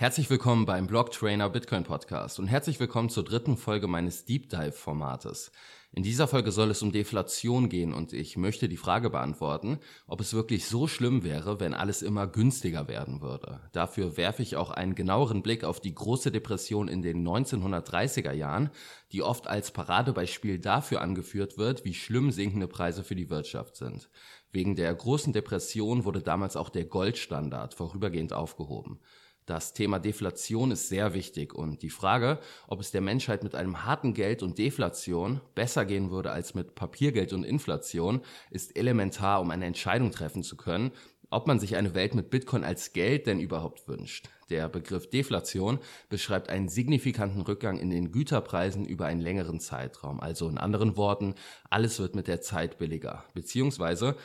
Herzlich willkommen beim Block Trainer Bitcoin Podcast und herzlich willkommen zur dritten Folge meines Deep Dive Formates. In dieser Folge soll es um Deflation gehen und ich möchte die Frage beantworten, ob es wirklich so schlimm wäre, wenn alles immer günstiger werden würde. Dafür werfe ich auch einen genaueren Blick auf die große Depression in den 1930er Jahren, die oft als Paradebeispiel dafür angeführt wird, wie schlimm sinkende Preise für die Wirtschaft sind. Wegen der großen Depression wurde damals auch der Goldstandard vorübergehend aufgehoben. Das Thema Deflation ist sehr wichtig und die Frage, ob es der Menschheit mit einem harten Geld und Deflation besser gehen würde als mit Papiergeld und Inflation, ist elementar, um eine Entscheidung treffen zu können, ob man sich eine Welt mit Bitcoin als Geld denn überhaupt wünscht. Der Begriff Deflation beschreibt einen signifikanten Rückgang in den Güterpreisen über einen längeren Zeitraum. Also in anderen Worten, alles wird mit der Zeit billiger. Beziehungsweise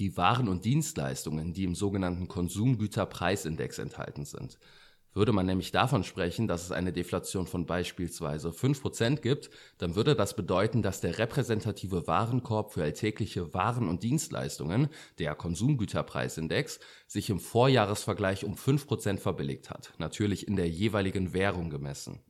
die Waren und Dienstleistungen, die im sogenannten Konsumgüterpreisindex enthalten sind. Würde man nämlich davon sprechen, dass es eine Deflation von beispielsweise 5% gibt, dann würde das bedeuten, dass der repräsentative Warenkorb für alltägliche Waren und Dienstleistungen, der Konsumgüterpreisindex, sich im Vorjahresvergleich um 5% verbilligt hat, natürlich in der jeweiligen Währung gemessen.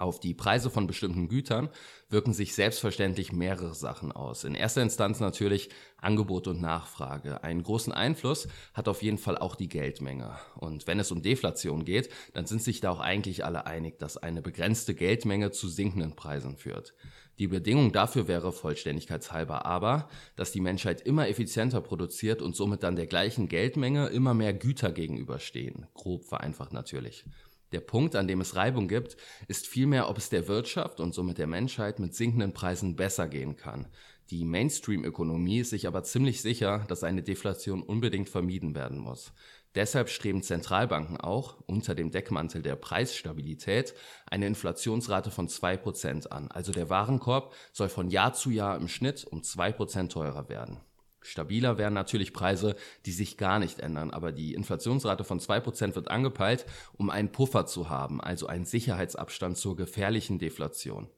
Auf die Preise von bestimmten Gütern wirken sich selbstverständlich mehrere Sachen aus. In erster Instanz natürlich Angebot und Nachfrage. Einen großen Einfluss hat auf jeden Fall auch die Geldmenge. Und wenn es um Deflation geht, dann sind sich da auch eigentlich alle einig, dass eine begrenzte Geldmenge zu sinkenden Preisen führt. Die Bedingung dafür wäre vollständigkeitshalber aber, dass die Menschheit immer effizienter produziert und somit dann der gleichen Geldmenge immer mehr Güter gegenüberstehen. Grob vereinfacht natürlich. Der Punkt, an dem es Reibung gibt, ist vielmehr, ob es der Wirtschaft und somit der Menschheit mit sinkenden Preisen besser gehen kann. Die Mainstream-Ökonomie ist sich aber ziemlich sicher, dass eine Deflation unbedingt vermieden werden muss. Deshalb streben Zentralbanken auch unter dem Deckmantel der Preisstabilität eine Inflationsrate von 2% an. Also der Warenkorb soll von Jahr zu Jahr im Schnitt um 2% teurer werden. Stabiler wären natürlich Preise, die sich gar nicht ändern, aber die Inflationsrate von 2% wird angepeilt, um einen Puffer zu haben, also einen Sicherheitsabstand zur gefährlichen Deflation.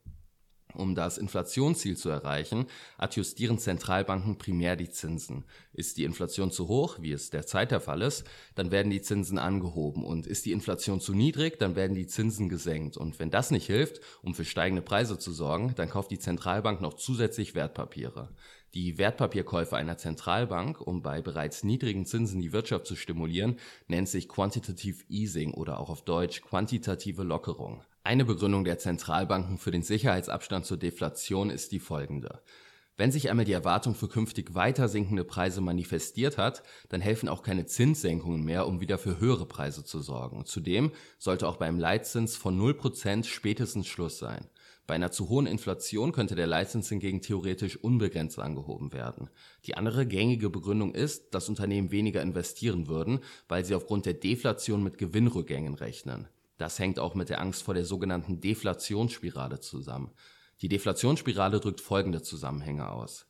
Um das Inflationsziel zu erreichen, adjustieren Zentralbanken primär die Zinsen. Ist die Inflation zu hoch, wie es derzeit der Fall ist, dann werden die Zinsen angehoben und ist die Inflation zu niedrig, dann werden die Zinsen gesenkt. Und wenn das nicht hilft, um für steigende Preise zu sorgen, dann kauft die Zentralbank noch zusätzlich Wertpapiere. Die Wertpapierkäufe einer Zentralbank, um bei bereits niedrigen Zinsen die Wirtschaft zu stimulieren, nennt sich Quantitative Easing oder auch auf Deutsch quantitative Lockerung. Eine Begründung der Zentralbanken für den Sicherheitsabstand zur Deflation ist die folgende. Wenn sich einmal die Erwartung für künftig weiter sinkende Preise manifestiert hat, dann helfen auch keine Zinssenkungen mehr, um wieder für höhere Preise zu sorgen. Zudem sollte auch beim Leitzins von 0% spätestens Schluss sein. Bei einer zu hohen Inflation könnte der Leitzins hingegen theoretisch unbegrenzt angehoben werden. Die andere gängige Begründung ist, dass Unternehmen weniger investieren würden, weil sie aufgrund der Deflation mit Gewinnrückgängen rechnen. Das hängt auch mit der Angst vor der sogenannten Deflationsspirale zusammen. Die Deflationsspirale drückt folgende Zusammenhänge aus.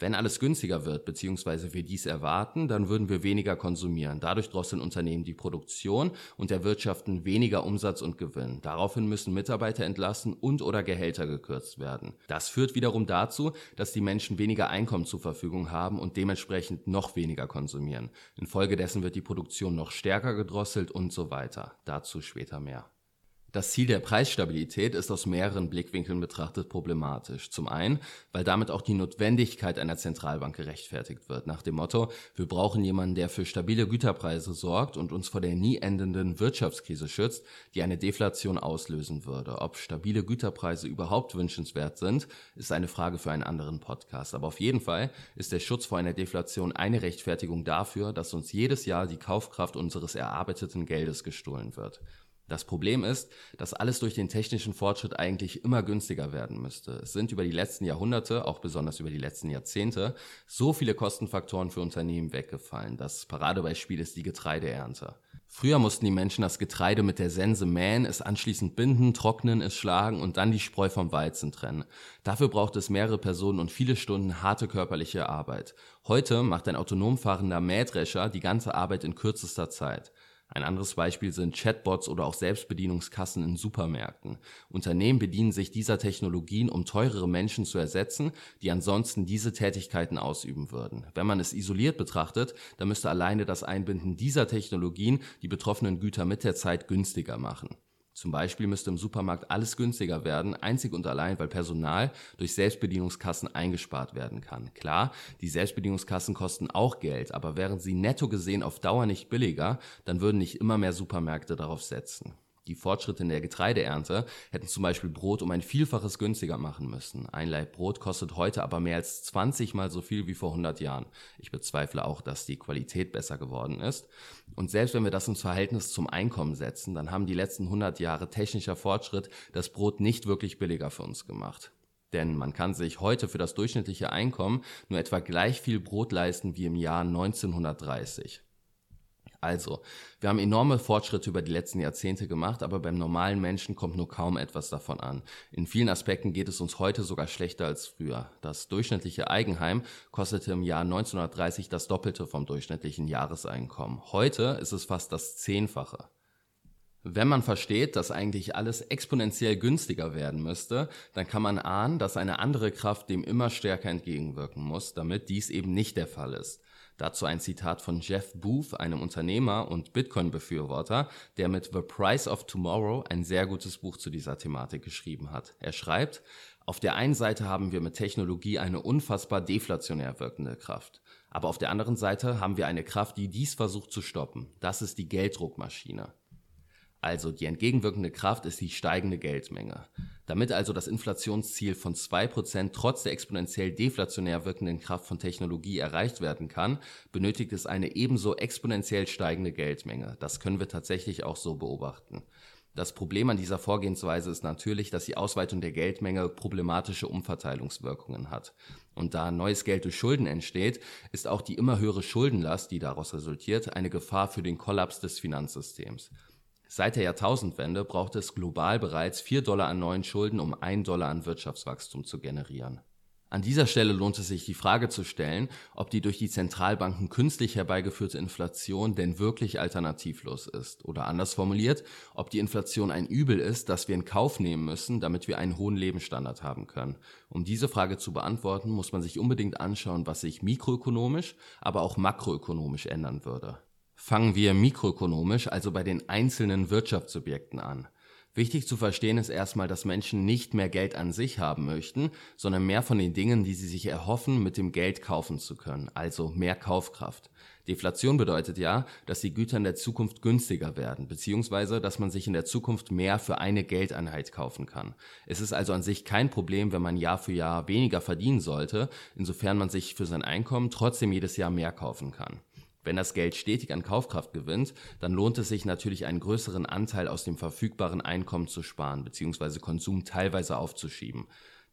Wenn alles günstiger wird, beziehungsweise wir dies erwarten, dann würden wir weniger konsumieren. Dadurch drosseln Unternehmen die Produktion und erwirtschaften weniger Umsatz und Gewinn. Daraufhin müssen Mitarbeiter entlassen und oder Gehälter gekürzt werden. Das führt wiederum dazu, dass die Menschen weniger Einkommen zur Verfügung haben und dementsprechend noch weniger konsumieren. Infolgedessen wird die Produktion noch stärker gedrosselt und so weiter. Dazu später mehr. Das Ziel der Preisstabilität ist aus mehreren Blickwinkeln betrachtet problematisch. Zum einen, weil damit auch die Notwendigkeit einer Zentralbank gerechtfertigt wird, nach dem Motto, wir brauchen jemanden, der für stabile Güterpreise sorgt und uns vor der nie endenden Wirtschaftskrise schützt, die eine Deflation auslösen würde. Ob stabile Güterpreise überhaupt wünschenswert sind, ist eine Frage für einen anderen Podcast. Aber auf jeden Fall ist der Schutz vor einer Deflation eine Rechtfertigung dafür, dass uns jedes Jahr die Kaufkraft unseres erarbeiteten Geldes gestohlen wird. Das Problem ist, dass alles durch den technischen Fortschritt eigentlich immer günstiger werden müsste. Es sind über die letzten Jahrhunderte, auch besonders über die letzten Jahrzehnte, so viele Kostenfaktoren für Unternehmen weggefallen. Das Paradebeispiel ist die Getreideernte. Früher mussten die Menschen das Getreide mit der Sense mähen, es anschließend binden, trocknen, es schlagen und dann die Spreu vom Weizen trennen. Dafür braucht es mehrere Personen und viele Stunden harte körperliche Arbeit. Heute macht ein autonom fahrender Mähdrescher die ganze Arbeit in kürzester Zeit. Ein anderes Beispiel sind Chatbots oder auch Selbstbedienungskassen in Supermärkten. Unternehmen bedienen sich dieser Technologien, um teurere Menschen zu ersetzen, die ansonsten diese Tätigkeiten ausüben würden. Wenn man es isoliert betrachtet, dann müsste alleine das Einbinden dieser Technologien die betroffenen Güter mit der Zeit günstiger machen. Zum Beispiel müsste im Supermarkt alles günstiger werden, einzig und allein, weil Personal durch Selbstbedienungskassen eingespart werden kann. Klar, die Selbstbedienungskassen kosten auch Geld, aber wären sie netto gesehen auf Dauer nicht billiger, dann würden nicht immer mehr Supermärkte darauf setzen. Die Fortschritte in der Getreideernte hätten zum Beispiel Brot um ein Vielfaches günstiger machen müssen. Ein Laib Brot kostet heute aber mehr als 20 mal so viel wie vor 100 Jahren. Ich bezweifle auch, dass die Qualität besser geworden ist. Und selbst wenn wir das ins Verhältnis zum Einkommen setzen, dann haben die letzten 100 Jahre technischer Fortschritt das Brot nicht wirklich billiger für uns gemacht. Denn man kann sich heute für das durchschnittliche Einkommen nur etwa gleich viel Brot leisten wie im Jahr 1930. Also, wir haben enorme Fortschritte über die letzten Jahrzehnte gemacht, aber beim normalen Menschen kommt nur kaum etwas davon an. In vielen Aspekten geht es uns heute sogar schlechter als früher. Das durchschnittliche Eigenheim kostete im Jahr 1930 das Doppelte vom durchschnittlichen Jahreseinkommen. Heute ist es fast das Zehnfache. Wenn man versteht, dass eigentlich alles exponentiell günstiger werden müsste, dann kann man ahnen, dass eine andere Kraft dem immer stärker entgegenwirken muss, damit dies eben nicht der Fall ist. Dazu ein Zitat von Jeff Booth, einem Unternehmer und Bitcoin-Befürworter, der mit The Price of Tomorrow ein sehr gutes Buch zu dieser Thematik geschrieben hat. Er schreibt, auf der einen Seite haben wir mit Technologie eine unfassbar deflationär wirkende Kraft. Aber auf der anderen Seite haben wir eine Kraft, die dies versucht zu stoppen. Das ist die Gelddruckmaschine. Also die entgegenwirkende Kraft ist die steigende Geldmenge. Damit also das Inflationsziel von 2% trotz der exponentiell deflationär wirkenden Kraft von Technologie erreicht werden kann, benötigt es eine ebenso exponentiell steigende Geldmenge. Das können wir tatsächlich auch so beobachten. Das Problem an dieser Vorgehensweise ist natürlich, dass die Ausweitung der Geldmenge problematische Umverteilungswirkungen hat. Und da neues Geld durch Schulden entsteht, ist auch die immer höhere Schuldenlast, die daraus resultiert, eine Gefahr für den Kollaps des Finanzsystems. Seit der Jahrtausendwende braucht es global bereits 4 Dollar an neuen Schulden, um 1 Dollar an Wirtschaftswachstum zu generieren. An dieser Stelle lohnt es sich, die Frage zu stellen, ob die durch die Zentralbanken künstlich herbeigeführte Inflation denn wirklich alternativlos ist. Oder anders formuliert, ob die Inflation ein Übel ist, das wir in Kauf nehmen müssen, damit wir einen hohen Lebensstandard haben können. Um diese Frage zu beantworten, muss man sich unbedingt anschauen, was sich mikroökonomisch, aber auch makroökonomisch ändern würde. Fangen wir mikroökonomisch, also bei den einzelnen Wirtschaftssubjekten an. Wichtig zu verstehen ist erstmal, dass Menschen nicht mehr Geld an sich haben möchten, sondern mehr von den Dingen, die sie sich erhoffen, mit dem Geld kaufen zu können, also mehr Kaufkraft. Deflation bedeutet ja, dass die Güter in der Zukunft günstiger werden, beziehungsweise dass man sich in der Zukunft mehr für eine Geldeinheit kaufen kann. Es ist also an sich kein Problem, wenn man Jahr für Jahr weniger verdienen sollte, insofern man sich für sein Einkommen trotzdem jedes Jahr mehr kaufen kann. Wenn das Geld stetig an Kaufkraft gewinnt, dann lohnt es sich natürlich einen größeren Anteil aus dem verfügbaren Einkommen zu sparen bzw. Konsum teilweise aufzuschieben.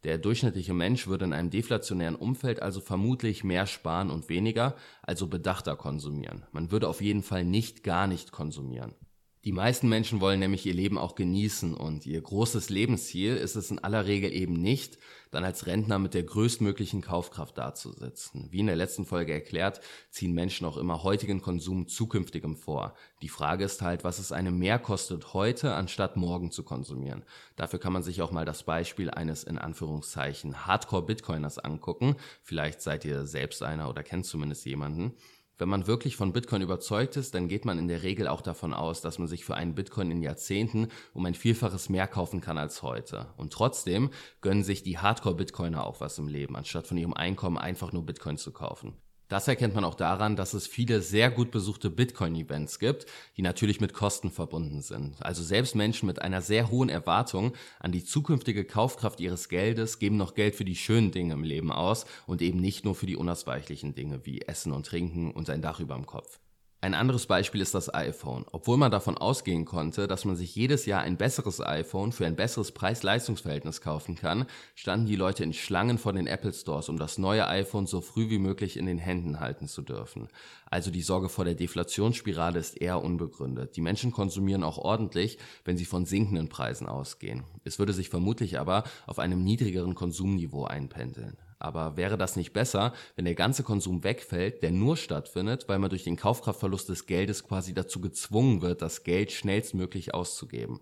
Der durchschnittliche Mensch würde in einem deflationären Umfeld also vermutlich mehr sparen und weniger, also bedachter konsumieren. Man würde auf jeden Fall nicht gar nicht konsumieren. Die meisten Menschen wollen nämlich ihr Leben auch genießen und ihr großes Lebensziel ist es in aller Regel eben nicht, dann als Rentner mit der größtmöglichen Kaufkraft dazusitzen. Wie in der letzten Folge erklärt, ziehen Menschen auch immer heutigen Konsum zukünftigem vor. Die Frage ist halt, was es einem mehr kostet, heute anstatt morgen zu konsumieren. Dafür kann man sich auch mal das Beispiel eines in Anführungszeichen Hardcore-Bitcoiners angucken. Vielleicht seid ihr selbst einer oder kennt zumindest jemanden. Wenn man wirklich von Bitcoin überzeugt ist, dann geht man in der Regel auch davon aus, dass man sich für einen Bitcoin in Jahrzehnten um ein Vielfaches mehr kaufen kann als heute. Und trotzdem gönnen sich die Hardcore-Bitcoiner auch was im Leben, anstatt von ihrem Einkommen einfach nur Bitcoin zu kaufen. Das erkennt man auch daran, dass es viele sehr gut besuchte Bitcoin-Events gibt, die natürlich mit Kosten verbunden sind. Also selbst Menschen mit einer sehr hohen Erwartung an die zukünftige Kaufkraft ihres Geldes geben noch Geld für die schönen Dinge im Leben aus und eben nicht nur für die unausweichlichen Dinge wie Essen und Trinken und ein Dach über dem Kopf. Ein anderes Beispiel ist das iPhone. Obwohl man davon ausgehen konnte, dass man sich jedes Jahr ein besseres iPhone für ein besseres Preis-Leistungs-Verhältnis kaufen kann, standen die Leute in Schlangen vor den Apple Stores, um das neue iPhone so früh wie möglich in den Händen halten zu dürfen. Also die Sorge vor der Deflationsspirale ist eher unbegründet. Die Menschen konsumieren auch ordentlich, wenn sie von sinkenden Preisen ausgehen. Es würde sich vermutlich aber auf einem niedrigeren Konsumniveau einpendeln. Aber wäre das nicht besser, wenn der ganze Konsum wegfällt, der nur stattfindet, weil man durch den Kaufkraftverlust des Geldes quasi dazu gezwungen wird, das Geld schnellstmöglich auszugeben?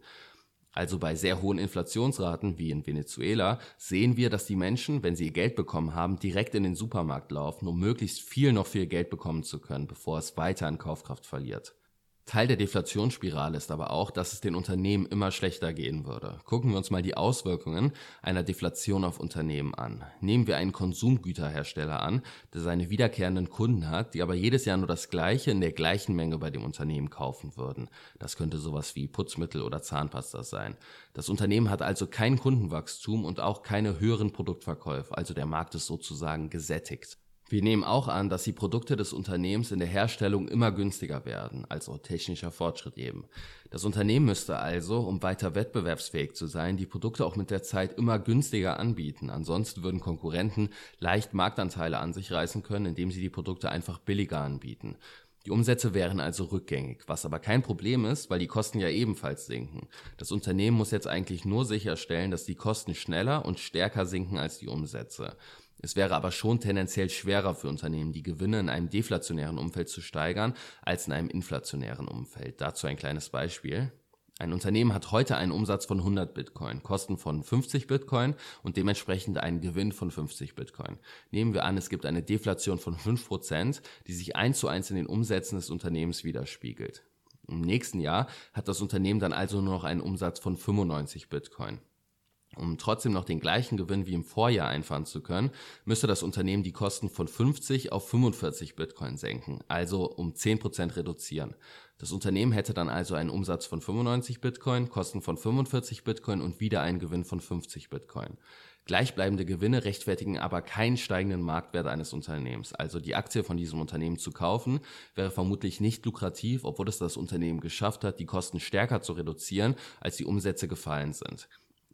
Also bei sehr hohen Inflationsraten wie in Venezuela sehen wir, dass die Menschen, wenn sie ihr Geld bekommen haben, direkt in den Supermarkt laufen, um möglichst viel noch für ihr Geld bekommen zu können, bevor es weiter an Kaufkraft verliert. Teil der Deflationsspirale ist aber auch, dass es den Unternehmen immer schlechter gehen würde. Gucken wir uns mal die Auswirkungen einer Deflation auf Unternehmen an. Nehmen wir einen Konsumgüterhersteller an, der seine wiederkehrenden Kunden hat, die aber jedes Jahr nur das gleiche in der gleichen Menge bei dem Unternehmen kaufen würden. Das könnte sowas wie Putzmittel oder Zahnpasta sein. Das Unternehmen hat also kein Kundenwachstum und auch keine höheren Produktverkäufe, also der Markt ist sozusagen gesättigt. Wir nehmen auch an, dass die Produkte des Unternehmens in der Herstellung immer günstiger werden, also technischer Fortschritt eben. Das Unternehmen müsste also, um weiter wettbewerbsfähig zu sein, die Produkte auch mit der Zeit immer günstiger anbieten. Ansonsten würden Konkurrenten leicht Marktanteile an sich reißen können, indem sie die Produkte einfach billiger anbieten. Die Umsätze wären also rückgängig, was aber kein Problem ist, weil die Kosten ja ebenfalls sinken. Das Unternehmen muss jetzt eigentlich nur sicherstellen, dass die Kosten schneller und stärker sinken als die Umsätze. Es wäre aber schon tendenziell schwerer für Unternehmen, die Gewinne in einem deflationären Umfeld zu steigern, als in einem inflationären Umfeld. Dazu ein kleines Beispiel. Ein Unternehmen hat heute einen Umsatz von 100 Bitcoin, Kosten von 50 Bitcoin und dementsprechend einen Gewinn von 50 Bitcoin. Nehmen wir an, es gibt eine Deflation von 5%, die sich eins zu eins in den Umsätzen des Unternehmens widerspiegelt. Im nächsten Jahr hat das Unternehmen dann also nur noch einen Umsatz von 95 Bitcoin. Um trotzdem noch den gleichen Gewinn wie im Vorjahr einfahren zu können, müsste das Unternehmen die Kosten von 50 auf 45 Bitcoin senken, also um 10% reduzieren. Das Unternehmen hätte dann also einen Umsatz von 95 Bitcoin, Kosten von 45 Bitcoin und wieder einen Gewinn von 50 Bitcoin. Gleichbleibende Gewinne rechtfertigen aber keinen steigenden Marktwert eines Unternehmens. Also die Aktie von diesem Unternehmen zu kaufen, wäre vermutlich nicht lukrativ, obwohl es das Unternehmen geschafft hat, die Kosten stärker zu reduzieren, als die Umsätze gefallen sind.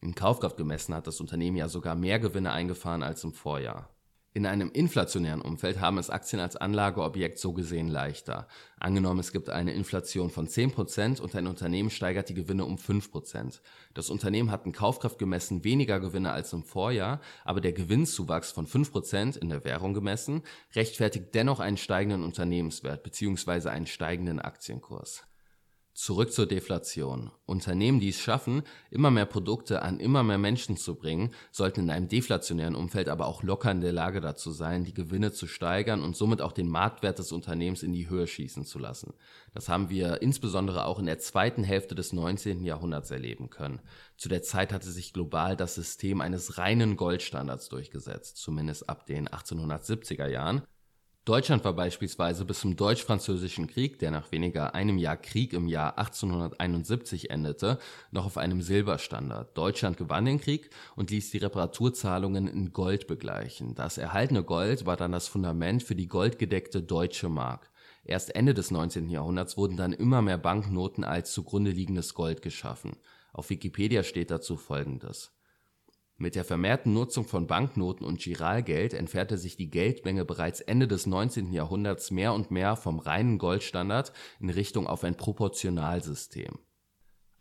In Kaufkraft gemessen hat das Unternehmen ja sogar mehr Gewinne eingefahren als im Vorjahr. In einem inflationären Umfeld haben es Aktien als Anlageobjekt so gesehen leichter. Angenommen, es gibt eine Inflation von 10% und ein Unternehmen steigert die Gewinne um 5%. Das Unternehmen hat in Kaufkraft gemessen weniger Gewinne als im Vorjahr, aber der Gewinnzuwachs von 5% in der Währung gemessen rechtfertigt dennoch einen steigenden Unternehmenswert bzw. einen steigenden Aktienkurs. Zurück zur Deflation. Unternehmen, die es schaffen, immer mehr Produkte an immer mehr Menschen zu bringen, sollten in einem deflationären Umfeld aber auch locker in der Lage dazu sein, die Gewinne zu steigern und somit auch den Marktwert des Unternehmens in die Höhe schießen zu lassen. Das haben wir insbesondere auch in der zweiten Hälfte des 19. Jahrhunderts erleben können. Zu der Zeit hatte sich global das System eines reinen Goldstandards durchgesetzt, zumindest ab den 1870er Jahren. Deutschland war beispielsweise bis zum Deutsch-Französischen Krieg, der nach weniger einem Jahr Krieg im Jahr 1871 endete, noch auf einem Silberstandard. Deutschland gewann den Krieg und ließ die Reparaturzahlungen in Gold begleichen. Das erhaltene Gold war dann das Fundament für die goldgedeckte Deutsche Mark. Erst Ende des 19. Jahrhunderts wurden dann immer mehr Banknoten als zugrunde liegendes Gold geschaffen. Auf Wikipedia steht dazu folgendes mit der vermehrten Nutzung von Banknoten und Giralgeld entfernte sich die Geldmenge bereits Ende des 19. Jahrhunderts mehr und mehr vom reinen Goldstandard in Richtung auf ein Proportionalsystem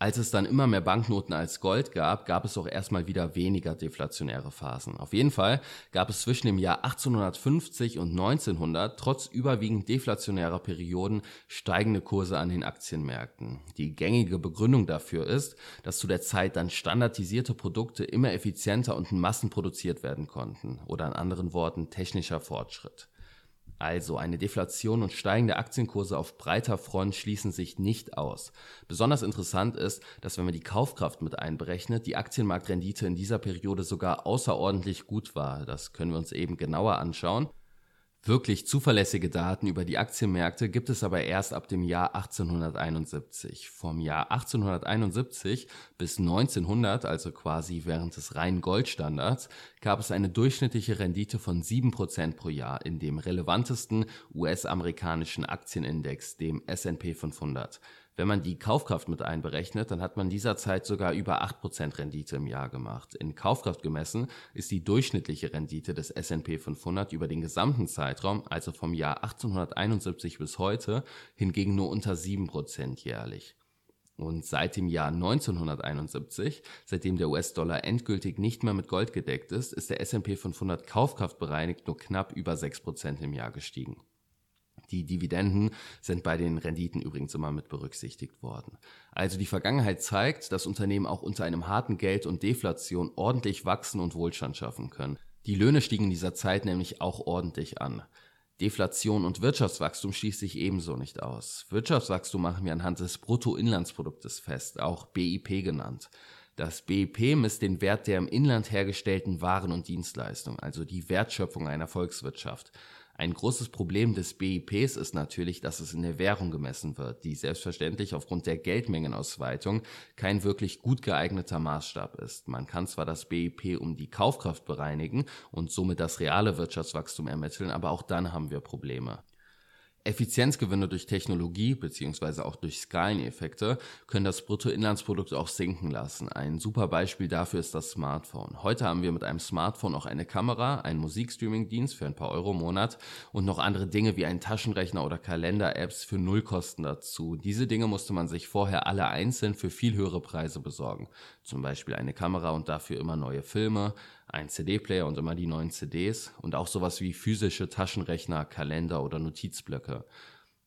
als es dann immer mehr Banknoten als Gold gab, gab es auch erstmal wieder weniger deflationäre Phasen. Auf jeden Fall gab es zwischen dem Jahr 1850 und 1900 trotz überwiegend deflationärer Perioden steigende Kurse an den Aktienmärkten. Die gängige Begründung dafür ist, dass zu der Zeit dann standardisierte Produkte immer effizienter und in Massen produziert werden konnten oder in anderen Worten technischer Fortschritt. Also eine Deflation und steigende Aktienkurse auf breiter Front schließen sich nicht aus. Besonders interessant ist, dass wenn man die Kaufkraft mit einberechnet, die Aktienmarktrendite in dieser Periode sogar außerordentlich gut war. Das können wir uns eben genauer anschauen. Wirklich zuverlässige Daten über die Aktienmärkte gibt es aber erst ab dem Jahr 1871. Vom Jahr 1871 bis 1900, also quasi während des reinen Goldstandards, gab es eine durchschnittliche Rendite von 7% pro Jahr in dem relevantesten US-amerikanischen Aktienindex, dem S&P 500. Wenn man die Kaufkraft mit einberechnet, dann hat man dieser Zeit sogar über 8% Rendite im Jahr gemacht. In Kaufkraft gemessen ist die durchschnittliche Rendite des S&P 500 über den gesamten Zeitraum, also vom Jahr 1871 bis heute, hingegen nur unter 7% jährlich. Und seit dem Jahr 1971, seitdem der US-Dollar endgültig nicht mehr mit Gold gedeckt ist, ist der S&P 500 kaufkraftbereinigt nur knapp über 6% im Jahr gestiegen. Die Dividenden sind bei den Renditen übrigens immer mit berücksichtigt worden. Also die Vergangenheit zeigt, dass Unternehmen auch unter einem harten Geld und Deflation ordentlich wachsen und Wohlstand schaffen können. Die Löhne stiegen in dieser Zeit nämlich auch ordentlich an. Deflation und Wirtschaftswachstum schließt sich ebenso nicht aus. Wirtschaftswachstum machen wir anhand des Bruttoinlandsproduktes fest, auch BIP genannt. Das BIP misst den Wert der im Inland hergestellten Waren und Dienstleistungen, also die Wertschöpfung einer Volkswirtschaft. Ein großes Problem des BIPs ist natürlich, dass es in der Währung gemessen wird, die selbstverständlich aufgrund der Geldmengenausweitung kein wirklich gut geeigneter Maßstab ist. Man kann zwar das BIP um die Kaufkraft bereinigen und somit das reale Wirtschaftswachstum ermitteln, aber auch dann haben wir Probleme. Effizienzgewinne durch Technologie beziehungsweise auch durch Skaleneffekte können das Bruttoinlandsprodukt auch sinken lassen. Ein super Beispiel dafür ist das Smartphone. Heute haben wir mit einem Smartphone auch eine Kamera, einen Musikstreaming-Dienst für ein paar Euro im Monat und noch andere Dinge wie einen Taschenrechner oder Kalender-Apps für Nullkosten dazu. Diese Dinge musste man sich vorher alle einzeln für viel höhere Preise besorgen. Zum Beispiel eine Kamera und dafür immer neue Filme, ein CD-Player und immer die neuen CDs und auch sowas wie physische Taschenrechner, Kalender oder Notizblöcke.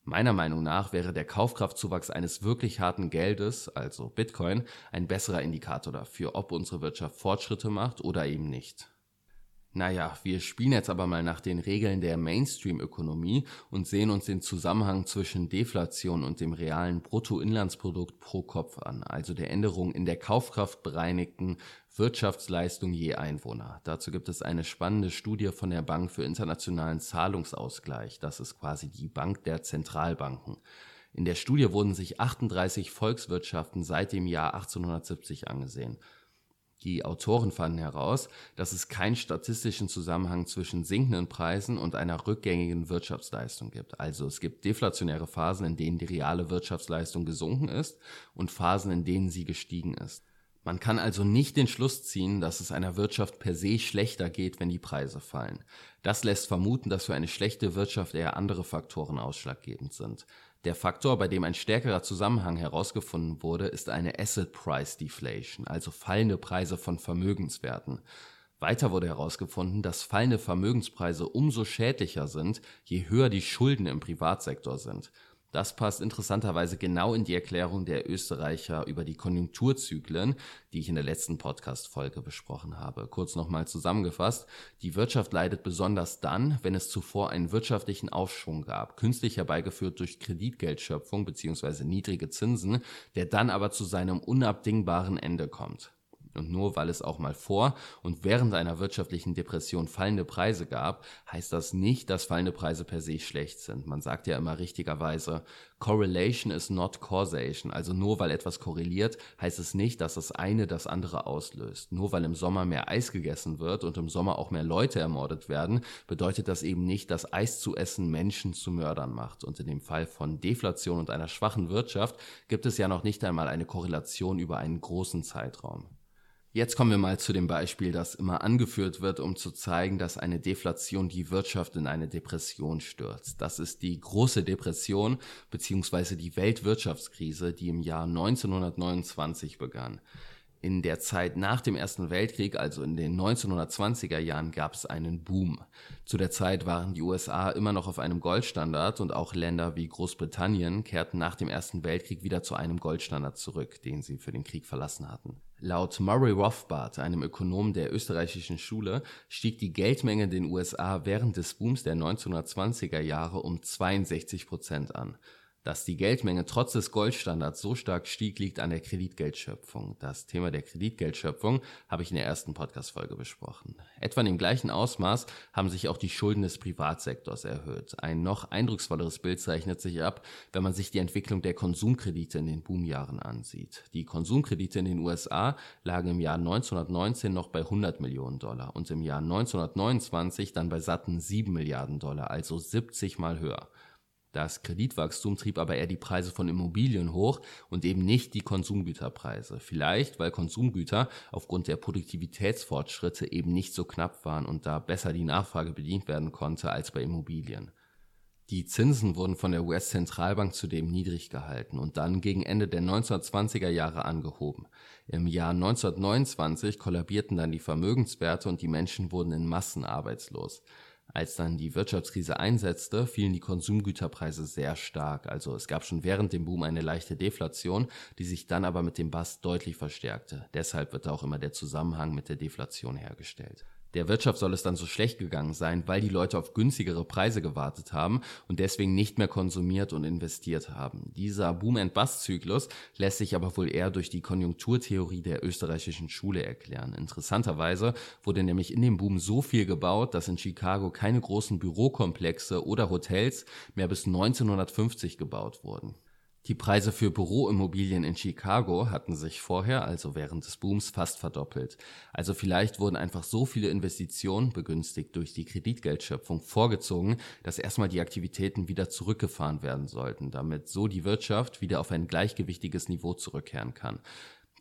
Meiner Meinung nach wäre der Kaufkraftzuwachs eines wirklich harten Geldes, also Bitcoin, ein besserer Indikator dafür, ob unsere Wirtschaft Fortschritte macht oder eben nicht. Naja, wir spielen jetzt aber mal nach den Regeln der Mainstream-Ökonomie und sehen uns den Zusammenhang zwischen Deflation und dem realen Bruttoinlandsprodukt pro Kopf an, also der Änderung in der Kaufkraft bereinigten Wirtschaftsleistung je Einwohner. Dazu gibt es eine spannende Studie von der Bank für internationalen Zahlungsausgleich. Das ist quasi die Bank der Zentralbanken. In der Studie wurden sich 38 Volkswirtschaften seit dem Jahr 1870 angesehen. Die Autoren fanden heraus, dass es keinen statistischen Zusammenhang zwischen sinkenden Preisen und einer rückgängigen Wirtschaftsleistung gibt. Also es gibt deflationäre Phasen, in denen die reale Wirtschaftsleistung gesunken ist und Phasen, in denen sie gestiegen ist. Man kann also nicht den Schluss ziehen, dass es einer Wirtschaft per se schlechter geht, wenn die Preise fallen. Das lässt vermuten, dass für eine schlechte Wirtschaft eher andere Faktoren ausschlaggebend sind. Der Faktor, bei dem ein stärkerer Zusammenhang herausgefunden wurde, ist eine Asset Price Deflation, also fallende Preise von Vermögenswerten. Weiter wurde herausgefunden, dass fallende Vermögenspreise umso schädlicher sind, je höher die Schulden im Privatsektor sind. Das passt interessanterweise genau in die Erklärung der Österreicher über die Konjunkturzyklen, die ich in der letzten Podcast-Folge besprochen habe. Kurz nochmal zusammengefasst. Die Wirtschaft leidet besonders dann, wenn es zuvor einen wirtschaftlichen Aufschwung gab, künstlich herbeigeführt durch Kreditgeldschöpfung bzw. niedrige Zinsen, der dann aber zu seinem unabdingbaren Ende kommt. Und nur weil es auch mal vor und während einer wirtschaftlichen Depression fallende Preise gab, heißt das nicht, dass fallende Preise per se schlecht sind. Man sagt ja immer richtigerweise, Correlation is not causation. Also nur weil etwas korreliert, heißt es nicht, dass das eine das andere auslöst. Nur weil im Sommer mehr Eis gegessen wird und im Sommer auch mehr Leute ermordet werden, bedeutet das eben nicht, dass Eis zu essen Menschen zu Mördern macht. Und in dem Fall von Deflation und einer schwachen Wirtschaft gibt es ja noch nicht einmal eine Korrelation über einen großen Zeitraum. Jetzt kommen wir mal zu dem Beispiel, das immer angeführt wird, um zu zeigen, dass eine Deflation die Wirtschaft in eine Depression stürzt. Das ist die große Depression bzw. die Weltwirtschaftskrise, die im Jahr 1929 begann. In der Zeit nach dem Ersten Weltkrieg, also in den 1920er Jahren, gab es einen Boom. Zu der Zeit waren die USA immer noch auf einem Goldstandard und auch Länder wie Großbritannien kehrten nach dem Ersten Weltkrieg wieder zu einem Goldstandard zurück, den sie für den Krieg verlassen hatten. Laut Murray Rothbard, einem Ökonom der österreichischen Schule, stieg die Geldmenge in den USA während des Booms der 1920er Jahre um 62 Prozent an. Dass die Geldmenge trotz des Goldstandards so stark stieg, liegt an der Kreditgeldschöpfung. Das Thema der Kreditgeldschöpfung habe ich in der ersten Podcast-Folge besprochen. Etwa in dem gleichen Ausmaß haben sich auch die Schulden des Privatsektors erhöht. Ein noch eindrucksvolleres Bild zeichnet sich ab, wenn man sich die Entwicklung der Konsumkredite in den Boomjahren ansieht. Die Konsumkredite in den USA lagen im Jahr 1919 noch bei 100 Millionen Dollar und im Jahr 1929 dann bei satten 7 Milliarden Dollar, also 70 mal höher. Das Kreditwachstum trieb aber eher die Preise von Immobilien hoch und eben nicht die Konsumgüterpreise. Vielleicht, weil Konsumgüter aufgrund der Produktivitätsfortschritte eben nicht so knapp waren und da besser die Nachfrage bedient werden konnte als bei Immobilien. Die Zinsen wurden von der US-Zentralbank zudem niedrig gehalten und dann gegen Ende der 1920er Jahre angehoben. Im Jahr 1929 kollabierten dann die Vermögenswerte und die Menschen wurden in Massen arbeitslos. Als dann die Wirtschaftskrise einsetzte, fielen die Konsumgüterpreise sehr stark. Also es gab schon während dem Boom eine leichte Deflation, die sich dann aber mit dem Bass deutlich verstärkte. Deshalb wird auch immer der Zusammenhang mit der Deflation hergestellt. Der Wirtschaft soll es dann so schlecht gegangen sein, weil die Leute auf günstigere Preise gewartet haben und deswegen nicht mehr konsumiert und investiert haben. Dieser Boom-and-Bust-Zyklus lässt sich aber wohl eher durch die Konjunkturtheorie der österreichischen Schule erklären. Interessanterweise wurde nämlich in dem Boom so viel gebaut, dass in Chicago keine großen Bürokomplexe oder Hotels mehr bis 1950 gebaut wurden. Die Preise für Büroimmobilien in Chicago hatten sich vorher, also während des Booms, fast verdoppelt. Also vielleicht wurden einfach so viele Investitionen, begünstigt durch die Kreditgeldschöpfung, vorgezogen, dass erstmal die Aktivitäten wieder zurückgefahren werden sollten, damit so die Wirtschaft wieder auf ein gleichgewichtiges Niveau zurückkehren kann.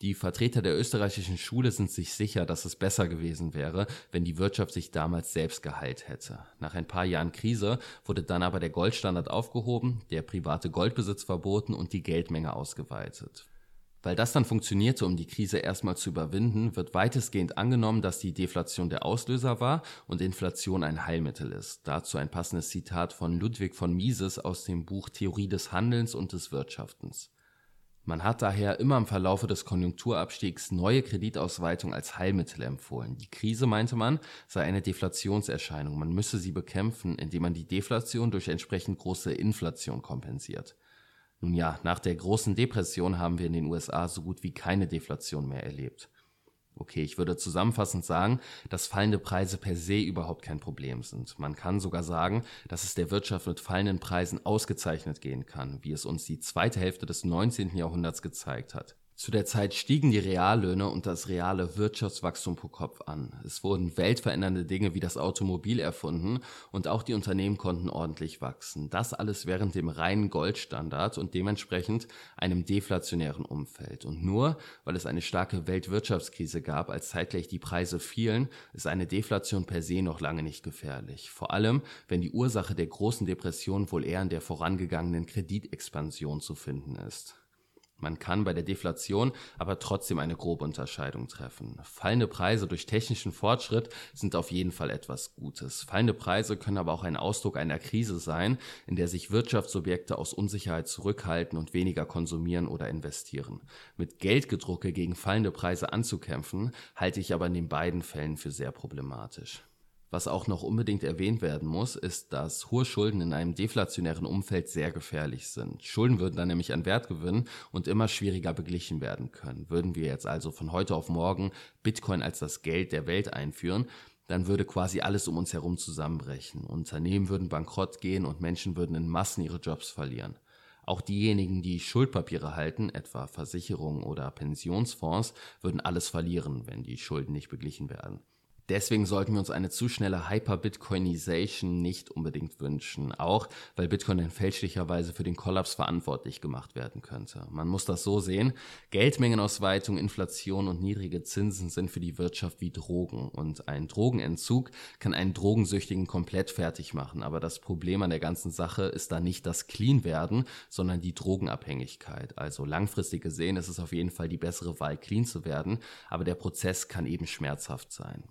Die Vertreter der österreichischen Schule sind sich sicher, dass es besser gewesen wäre, wenn die Wirtschaft sich damals selbst geheilt hätte. Nach ein paar Jahren Krise wurde dann aber der Goldstandard aufgehoben, der private Goldbesitz verboten und die Geldmenge ausgeweitet. Weil das dann funktionierte, um die Krise erstmal zu überwinden, wird weitestgehend angenommen, dass die Deflation der Auslöser war und Inflation ein Heilmittel ist. Dazu ein passendes Zitat von Ludwig von Mises aus dem Buch Theorie des Handelns und des Wirtschaftens. Man hat daher immer im Verlaufe des Konjunkturabstiegs neue Kreditausweitung als Heilmittel empfohlen. Die Krise, meinte man, sei eine Deflationserscheinung. Man müsse sie bekämpfen, indem man die Deflation durch entsprechend große Inflation kompensiert. Nun ja, nach der großen Depression haben wir in den USA so gut wie keine Deflation mehr erlebt. Okay, ich würde zusammenfassend sagen, dass fallende Preise per se überhaupt kein Problem sind. Man kann sogar sagen, dass es der Wirtschaft mit fallenden Preisen ausgezeichnet gehen kann, wie es uns die zweite Hälfte des 19. Jahrhunderts gezeigt hat. Zu der Zeit stiegen die Reallöhne und das reale Wirtschaftswachstum pro Kopf an. Es wurden weltverändernde Dinge wie das Automobil erfunden und auch die Unternehmen konnten ordentlich wachsen. Das alles während dem reinen Goldstandard und dementsprechend einem deflationären Umfeld. Und nur weil es eine starke Weltwirtschaftskrise gab, als zeitgleich die Preise fielen, ist eine Deflation per se noch lange nicht gefährlich. Vor allem, wenn die Ursache der großen Depression wohl eher in der vorangegangenen Kreditexpansion zu finden ist. Man kann bei der Deflation aber trotzdem eine grobe Unterscheidung treffen. Fallende Preise durch technischen Fortschritt sind auf jeden Fall etwas Gutes. Fallende Preise können aber auch ein Ausdruck einer Krise sein, in der sich Wirtschaftsobjekte aus Unsicherheit zurückhalten und weniger konsumieren oder investieren. Mit Geldgedrucke gegen fallende Preise anzukämpfen, halte ich aber in den beiden Fällen für sehr problematisch. Was auch noch unbedingt erwähnt werden muss, ist, dass hohe Schulden in einem deflationären Umfeld sehr gefährlich sind. Schulden würden dann nämlich an Wert gewinnen und immer schwieriger beglichen werden können. Würden wir jetzt also von heute auf morgen Bitcoin als das Geld der Welt einführen, dann würde quasi alles um uns herum zusammenbrechen. Unternehmen würden bankrott gehen und Menschen würden in Massen ihre Jobs verlieren. Auch diejenigen, die Schuldpapiere halten, etwa Versicherungen oder Pensionsfonds, würden alles verlieren, wenn die Schulden nicht beglichen werden. Deswegen sollten wir uns eine zu schnelle Hyper-Bitcoinization nicht unbedingt wünschen, auch weil Bitcoin dann fälschlicherweise für den Kollaps verantwortlich gemacht werden könnte. Man muss das so sehen, Geldmengenausweitung, Inflation und niedrige Zinsen sind für die Wirtschaft wie Drogen und ein Drogenentzug kann einen Drogensüchtigen komplett fertig machen, aber das Problem an der ganzen Sache ist da nicht das Clean-Werden, sondern die Drogenabhängigkeit. Also langfristig gesehen ist es auf jeden Fall die bessere Wahl, clean zu werden, aber der Prozess kann eben schmerzhaft sein.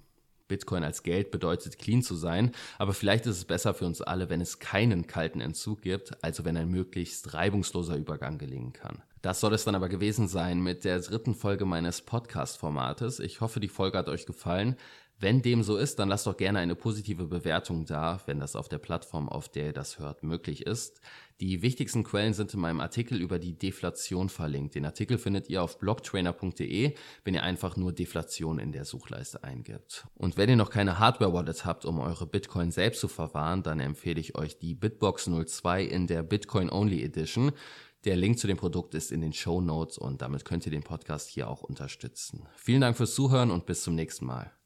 Bitcoin als Geld bedeutet, clean zu sein, aber vielleicht ist es besser für uns alle, wenn es keinen kalten Entzug gibt, also wenn ein möglichst reibungsloser Übergang gelingen kann. Das soll es dann aber gewesen sein mit der dritten Folge meines Podcast-Formates. Ich hoffe, die Folge hat euch gefallen. Wenn dem so ist, dann lasst doch gerne eine positive Bewertung da, wenn das auf der Plattform, auf der ihr das hört, möglich ist. Die wichtigsten Quellen sind in meinem Artikel über die Deflation verlinkt. Den Artikel findet ihr auf blogtrainer.de, wenn ihr einfach nur Deflation in der Suchleiste eingibt. Und wenn ihr noch keine Hardware-Wallet habt, um eure Bitcoin selbst zu verwahren, dann empfehle ich euch die Bitbox 02 in der Bitcoin Only Edition. Der Link zu dem Produkt ist in den Show Notes und damit könnt ihr den Podcast hier auch unterstützen. Vielen Dank fürs Zuhören und bis zum nächsten Mal.